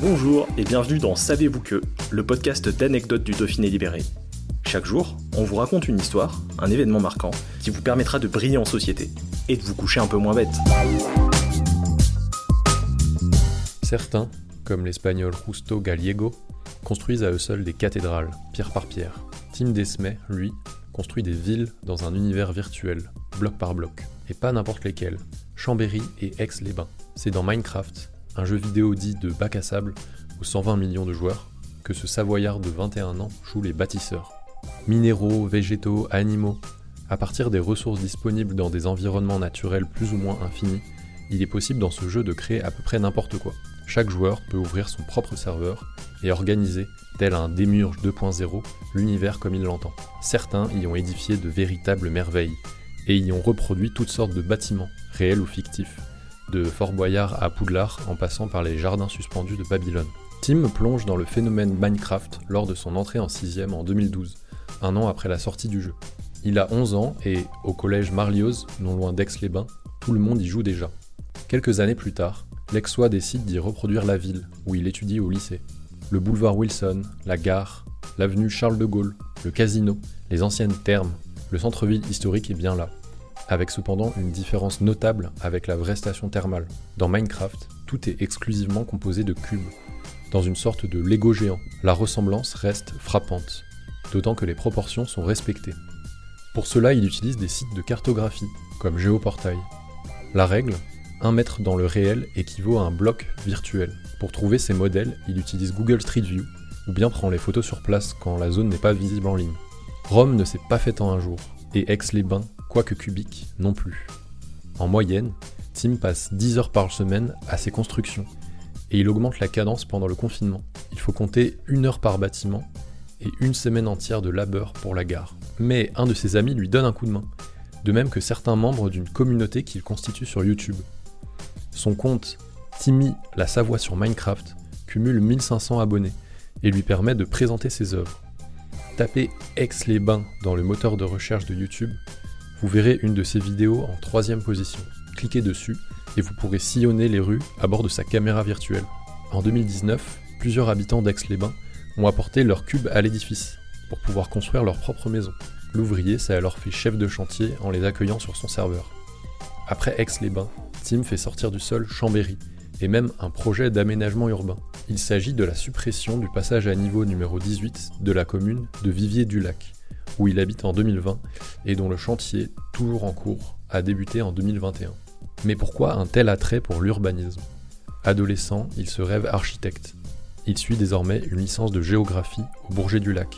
Bonjour et bienvenue dans Savez-vous que, le podcast d'anecdotes du Dauphiné libéré. Chaque jour, on vous raconte une histoire, un événement marquant, qui vous permettra de briller en société et de vous coucher un peu moins bête. Certains, comme l'espagnol Justo Gallego, construisent à eux seuls des cathédrales, pierre par pierre. Tim Desmet, lui, construit des villes dans un univers virtuel, bloc par bloc. Et pas n'importe lesquels. Chambéry et Aix-les-Bains. C'est dans Minecraft, un jeu vidéo dit de bac à sable aux 120 millions de joueurs, que ce Savoyard de 21 ans joue les bâtisseurs. Minéraux, végétaux, animaux. À partir des ressources disponibles dans des environnements naturels plus ou moins infinis, il est possible dans ce jeu de créer à peu près n'importe quoi. Chaque joueur peut ouvrir son propre serveur et organiser, tel un démurge 2.0, l'univers comme il l'entend. Certains y ont édifié de véritables merveilles et y ont reproduit toutes sortes de bâtiments, réels ou fictifs, de Fort Boyard à Poudlard en passant par les jardins suspendus de Babylone. Tim plonge dans le phénomène Minecraft lors de son entrée en 6ème en 2012, un an après la sortie du jeu. Il a 11 ans et, au collège Marlioz, non loin d'Aix-les-Bains, tout le monde y joue déjà. Quelques années plus tard, Lexois décide d'y reproduire la ville, où il étudie au lycée. Le boulevard Wilson, la gare, l'avenue Charles de Gaulle, le casino, les anciennes thermes, le centre-ville historique est bien là. Avec cependant une différence notable avec la vraie station thermale. Dans Minecraft, tout est exclusivement composé de cubes. Dans une sorte de Lego géant, la ressemblance reste frappante, d'autant que les proportions sont respectées. Pour cela, il utilise des sites de cartographie, comme Géoportail. La règle, un mètre dans le réel équivaut à un bloc virtuel. Pour trouver ces modèles, il utilise Google Street View ou bien prend les photos sur place quand la zone n'est pas visible en ligne. Rome ne s'est pas fait en un jour, et Aix-les-Bains, quoique cubique, non plus. En moyenne, Tim passe 10 heures par semaine à ses constructions, et il augmente la cadence pendant le confinement. Il faut compter une heure par bâtiment et une semaine entière de labeur pour la gare. Mais un de ses amis lui donne un coup de main, de même que certains membres d'une communauté qu'il constitue sur YouTube. Son compte Timmy la Savoie sur Minecraft cumule 1500 abonnés et lui permet de présenter ses œuvres. Tapez Aix-les-Bains dans le moteur de recherche de YouTube, vous verrez une de ses vidéos en troisième position. Cliquez dessus et vous pourrez sillonner les rues à bord de sa caméra virtuelle. En 2019, plusieurs habitants d'Aix-les-Bains ont apporté leur cube à l'édifice pour pouvoir construire leur propre maison. L'ouvrier s'est alors fait chef de chantier en les accueillant sur son serveur. Après Aix-les-Bains, Tim fait sortir du sol Chambéry, et même un projet d'aménagement urbain. Il s'agit de la suppression du passage à niveau numéro 18 de la commune de Vivier-du-Lac, où il habite en 2020 et dont le chantier, toujours en cours, a débuté en 2021. Mais pourquoi un tel attrait pour l'urbanisme? Adolescent, il se rêve architecte. Il suit désormais une licence de géographie au Bourget du Lac,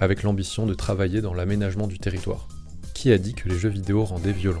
avec l'ambition de travailler dans l'aménagement du territoire. Qui a dit que les jeux vidéo rendaient violents?